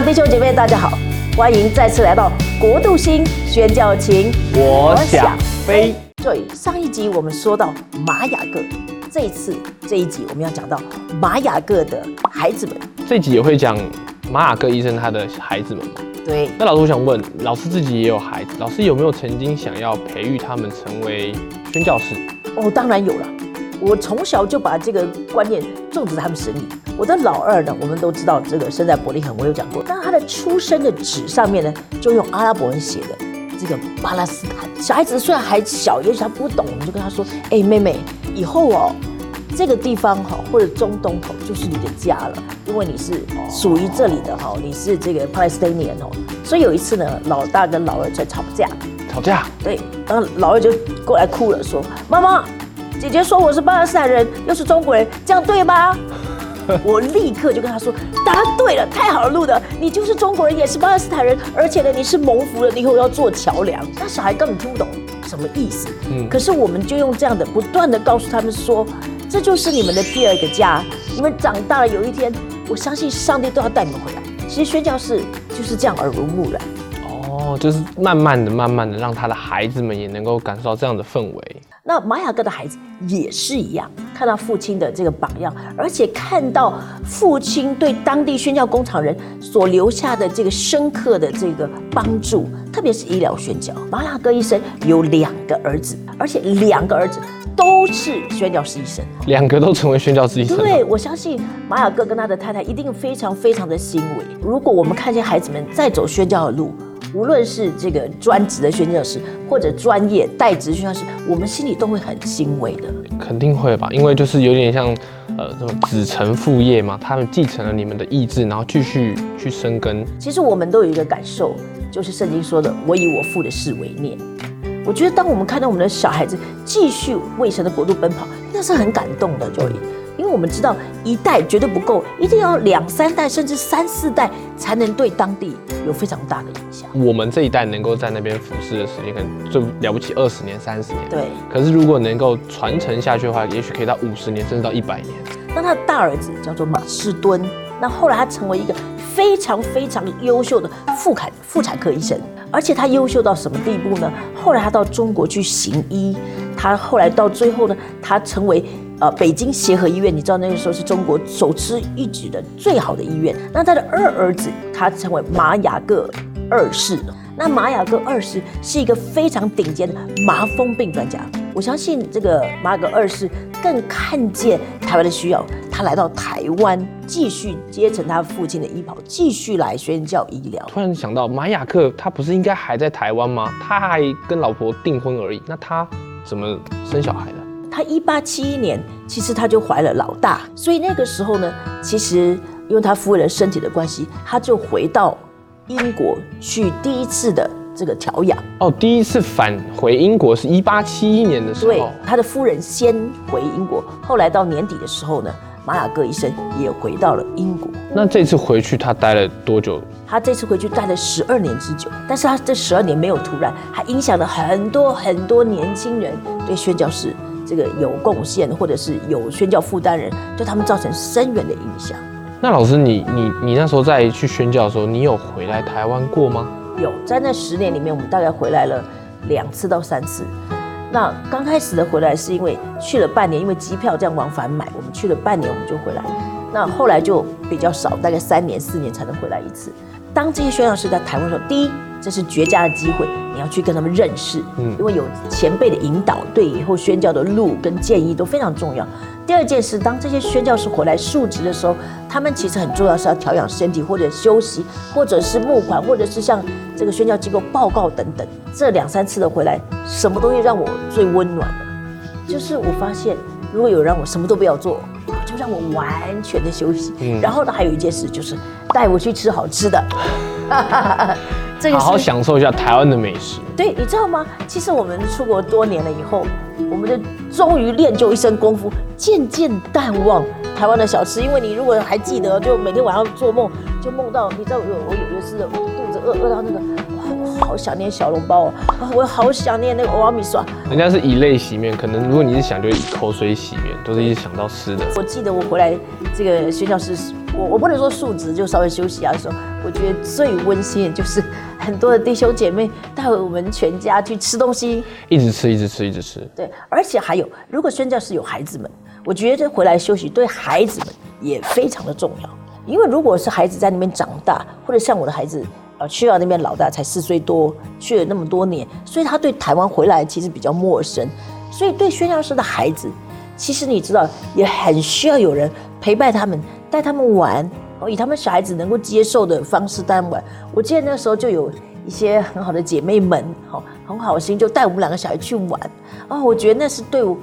上弟兄姐妹，大家好，欢迎再次来到国度星宣教情。我想飞。对，上一集我们说到玛雅各，这一次这一集我们要讲到玛雅各的孩子们。这集也会讲玛雅各医生他的孩子们吗？对，那老师我想问，老师自己也有孩子，老师有没有曾经想要培育他们成为宣教士？哦，当然有了。我从小就把这个观念种植在他们心里。我的老二呢，我们都知道这个生在伯利恒，我有讲过。但他的出生的纸上面呢，就用阿拉伯文写的这个巴勒斯坦。小孩子虽然还小，也许他不懂，我们就跟他说：“哎，妹妹，以后哦，这个地方哈，或者中东哈，就是你的家了，因为你是属于这里的哈，你是这个 Palestinian 哦。”所以有一次呢，老大跟老二在吵架，吵架。对，然后老二就过来哭了，说：“妈妈。”姐姐说我是巴勒斯坦人，又是中国人，这样对吗？我立刻就跟他说答对了，太好了，路的，你就是中国人，也是巴勒斯坦人，而且呢，你是蒙福的，你以后要做桥梁。那小孩根本听不懂什么意思，嗯，可是我们就用这样的不断的告诉他们说，这就是你们的第二个家，你们长大了有一天，我相信上帝都要带你们回来。其实宣教士就是这样耳濡目染。哦，就是慢慢的、慢慢的，让他的孩子们也能够感受到这样的氛围。那玛雅哥的孩子也是一样，看到父亲的这个榜样，而且看到父亲对当地宣教工厂人所留下的这个深刻的这个帮助，特别是医疗宣教。玛雅哥医生有两个儿子，而且两个儿子都是宣教师医生，两个都成为宣教师医生。对，我相信玛雅哥跟他的太太一定非常非常的欣慰。如果我们看见孩子们在走宣教的路，无论是这个专职的宣教师，或者专业代职宣教师，我们心里都会很欣慰的。肯定会吧，因为就是有点像，呃，什么子承父业嘛，他们继承了你们的意志，然后继续去生根。其实我们都有一个感受，就是圣经说的“我以我父的事为念”。我觉得当我们看到我们的小孩子继续为神的国度奔跑，那是很感动的，就。因为我们知道一代绝对不够，一定要两三代甚至三四代才能对当地有非常大的影响。我们这一代能够在那边服侍的时间可能最了不起二十年、三十年。对。可是如果能够传承下去的话，也许可以到五十年，甚至到一百年。那他的大儿子叫做马士敦，那后来他成为一个非常非常优秀的妇产妇产科医生，而且他优秀到什么地步呢？后来他到中国去行医，他后来到最后呢，他成为。呃，北京协和医院，你知道那个时候是中国首屈一指的最好的医院。那他的二儿子，他成为马雅各二世。那马雅各二世是一个非常顶尖的麻风病专家。我相信这个马雅各二世更看见台湾的需要，他来到台湾继续接承他父亲的医保，继续来宣教医疗。突然想到，马雅克他不是应该还在台湾吗？他还跟老婆订婚而已，那他怎么生小孩呢？他一八七一年，其实他就怀了老大，所以那个时候呢，其实因为他夫人身体的关系，他就回到英国去第一次的这个调养。哦，第一次返回英国是一八七一年的时候。对，他的夫人先回英国，后来到年底的时候呢，马雅各医生也回到了英国。那这次回去他待了多久？他这次回去待了十二年之久，但是他这十二年没有突然，还影响了很多很多年轻人对宣教士。这个有贡献，或者是有宣教负担人，对他们造成深远的影响。那老师，你你你那时候在去宣教的时候，你有回来台湾过吗？有，在那十年里面，我们大概回来了两次到三次。那刚开始的回来是因为去了半年，因为机票这样往返买，我们去了半年我们就回来。那后来就比较少，大概三年四年才能回来一次。当这些宣教师在台湾的时候，第一。这是绝佳的机会，你要去跟他们认识，嗯，因为有前辈的引导，对以后宣教的路跟建议都非常重要。第二件事，当这些宣教士回来述职的时候，他们其实很重要是要调养身体，或者休息，或者是募款，或者是向这个宣教机构报告等等。这两三次的回来，什么东西让我最温暖的？就是我发现，如果有让我什么都不要做，就让我完全的休息。然后呢，还有一件事就是带我去吃好吃的。好好享受一下台湾的美食。对，你知道吗？其实我们出国多年了以后，我们就终于练就一身功夫，渐渐淡忘台湾的小吃。因为你如果还记得，就每天晚上做梦，就梦到你知道，我我有的是肚子饿饿到那个，哇，好想念小笼包啊，我好想念那个瓦米刷。人家是以泪洗面，可能如果你是想，就以口水洗面，都是一直想到吃的。我记得我回来这个学校是。我我不能说述职就稍微休息啊的时候，我觉得最温馨的就是很多的弟兄姐妹带我们全家去吃东西，一直吃，一直吃，一直吃。对，而且还有，如果宣教士有孩子们，我觉得回来休息对孩子们也非常的重要，因为如果是孩子在那边长大，或者像我的孩子，呃，去到那边老大才四岁多，去了那么多年，所以他对台湾回来其实比较陌生，所以对宣教师的孩子，其实你知道也很需要有人陪伴他们，带他们玩，哦，以他们小孩子能够接受的方式带他们玩。我记得那时候就有一些很好的姐妹们，好，很好心就带我们两个小孩去玩，哦，我觉得那是对我。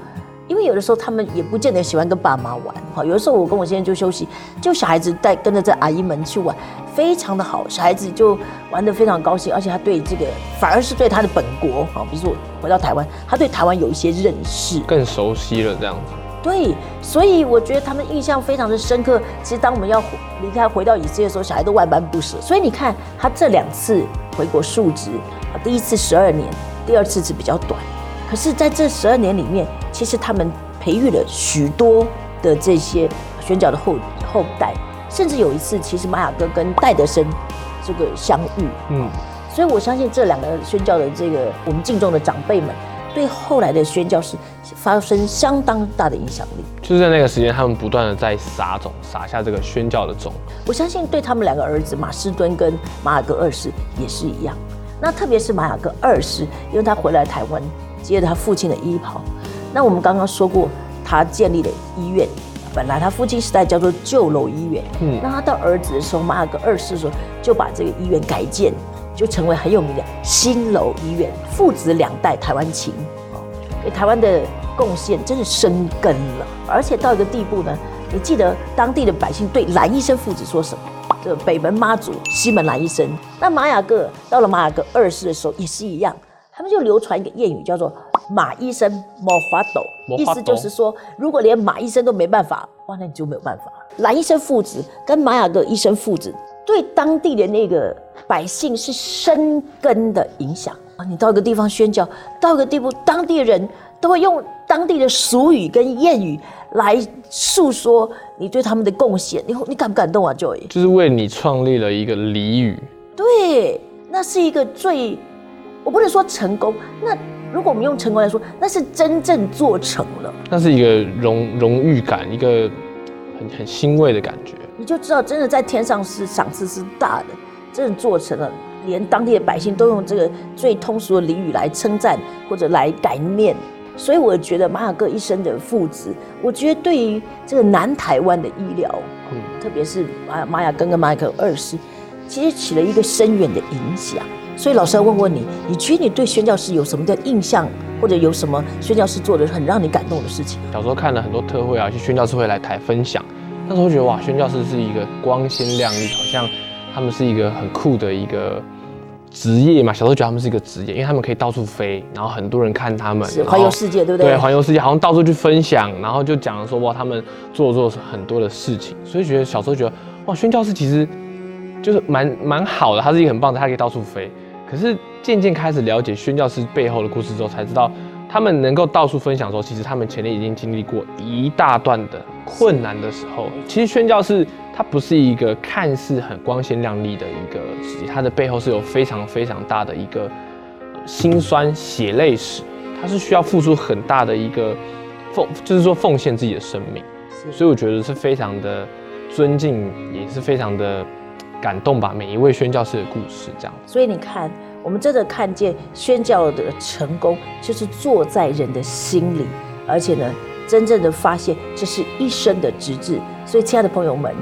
因为有的时候他们也不见得喜欢跟爸妈玩，哈，有的时候我跟我先生就休息，就小孩子带跟着这阿姨们去玩，非常的好，小孩子就玩得非常高兴，而且他对这个反而是对他的本国，哈，比如说回到台湾，他对台湾有一些认识，更熟悉了这样子。对，所以我觉得他们印象非常的深刻。其实当我们要离开回到以色列的时候，小孩都万般不舍。所以你看他这两次回国述职，第一次十二年，第二次是比较短。可是，在这十二年里面，其实他们培育了许多的这些宣教的后后代，甚至有一次，其实玛雅哥跟戴德生这个相遇，嗯，所以我相信这两个宣教的这个我们敬重的长辈们，对后来的宣教是发生相当大的影响力。就是在那个时间，他们不断的在撒种，撒下这个宣教的种。我相信对他们两个儿子马士敦跟马雅各二世也是一样。那特别是马雅各二世，因为他回来台湾。接着他父亲的衣袍，那我们刚刚说过，他建立了医院，本来他父亲时代叫做旧楼医院，嗯，那他到儿子的时候，马尔格二世的时候，就把这个医院改建，就成为很有名的新楼医院。父子两代台湾情，给台湾的贡献真是生根了，而且到一个地步呢，你记得当地的百姓对蓝医生父子说什么？这北门妈祖、西门蓝医生，那马雅各到了马雅各二世的时候也是一样。他们就流传一个谚语，叫做“马医生莫花斗”，意思就是说，如果连马医生都没办法，哇，那你就没有办法。蓝医生父子跟玛雅各医生父子，对当地的那个百姓是深根的影响啊！你到一个地方宣教，到一个地步，当地人都会用当地的俗语跟谚语来诉说你对他们的贡献。你你感不感动啊，Joy？就是为你创立了一个俚语。对，那是一个最。我不能说成功，那如果我们用成功来说，那是真正做成了，那是一个荣荣誉感，一个很很欣慰的感觉。你就知道，真的在天上是赏赐是大的，真的做成了，连当地的百姓都用这个最通俗的俚语来称赞或者来感念。所以我觉得马雅各一生的父子，我觉得对于这个南台湾的医疗，嗯，特别是马玛雅根跟马克二世，其实起了一个深远的影响。所以老师要问问你，你觉得你对宣教师有什么的印象，或者有什么宣教师做的很让你感动的事情？小时候看了很多特会啊，去宣教师会来台分享，那时候觉得哇，宣教师是一个光鲜亮丽，好像他们是一个很酷的一个职业嘛。小时候觉得他们是一个职业，因为他们可以到处飞，然后很多人看他们，环游世界，对不对？对，环游世界，好像到处去分享，然后就讲说哇，他们做做很多的事情，所以觉得小时候觉得哇，宣教师其实就是蛮蛮好的，他是一个很棒的，他可以到处飞。可是渐渐开始了解宣教师背后的故事之后，才知道他们能够到处分享的时候，其实他们前面已经经历过一大段的困难的时候。其实宣教是它不是一个看似很光鲜亮丽的一个事业，它的背后是有非常非常大的一个辛酸血泪史，他是需要付出很大的一个奉，就是说奉献自己的生命。所以我觉得是非常的尊敬，也是非常的。感动吧，每一位宣教士的故事，这样。所以你看，我们真的看见宣教的成功，就是坐在人的心里，而且呢，真正的发现这是一生的直至。所以，亲爱的朋友们，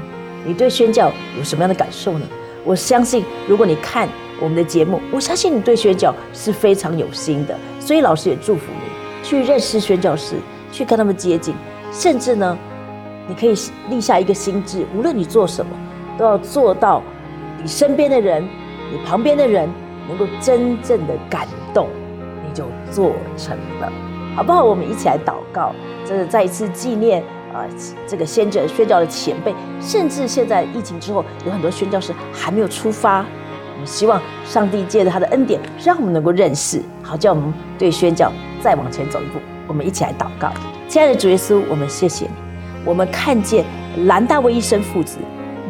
你对宣教有什么样的感受呢？我相信，如果你看我们的节目，我相信你对宣教是非常有心的。所以，老师也祝福你去认识宣教士，去跟他们接近，甚至呢，你可以立下一个心志，无论你做什么。都要做到，你身边的人，你旁边的人能够真正的感动，你就做成了，好不好？我们一起来祷告，这是再一次纪念啊，这个先者宣教的前辈，甚至现在疫情之后，有很多宣教士还没有出发。我们希望上帝借着他的恩典，让我们能够认识，好叫我们对宣教再往前走一步。我们一起来祷告，亲爱的主耶稣，我们谢谢你，我们看见兰大卫一生父子。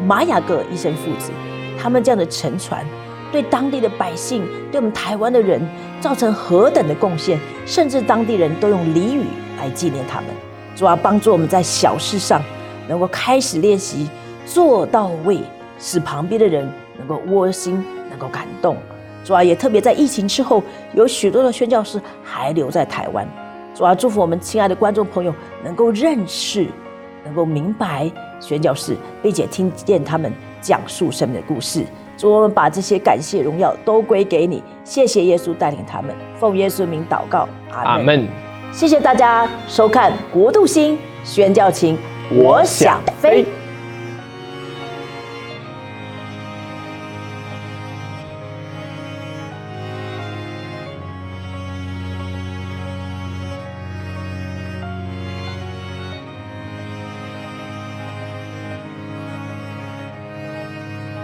玛雅各医生父子，他们这样的沉船，对当地的百姓，对我们台湾的人，造成何等的贡献，甚至当地人都用俚语来纪念他们。主要帮助我们在小事上能够开始练习做到位，使旁边的人能够窝心，能够感动。主要也特别在疫情之后，有许多的宣教师还留在台湾。主要祝福我们亲爱的观众朋友能够认识，能够明白宣教士，并且听见他们讲述生命的故事。主，我们把这些感谢荣耀都归给你。谢谢耶稣带领他们，奉耶稣名祷告，阿门。谢谢大家收看《国度星宣教情》，我想飞。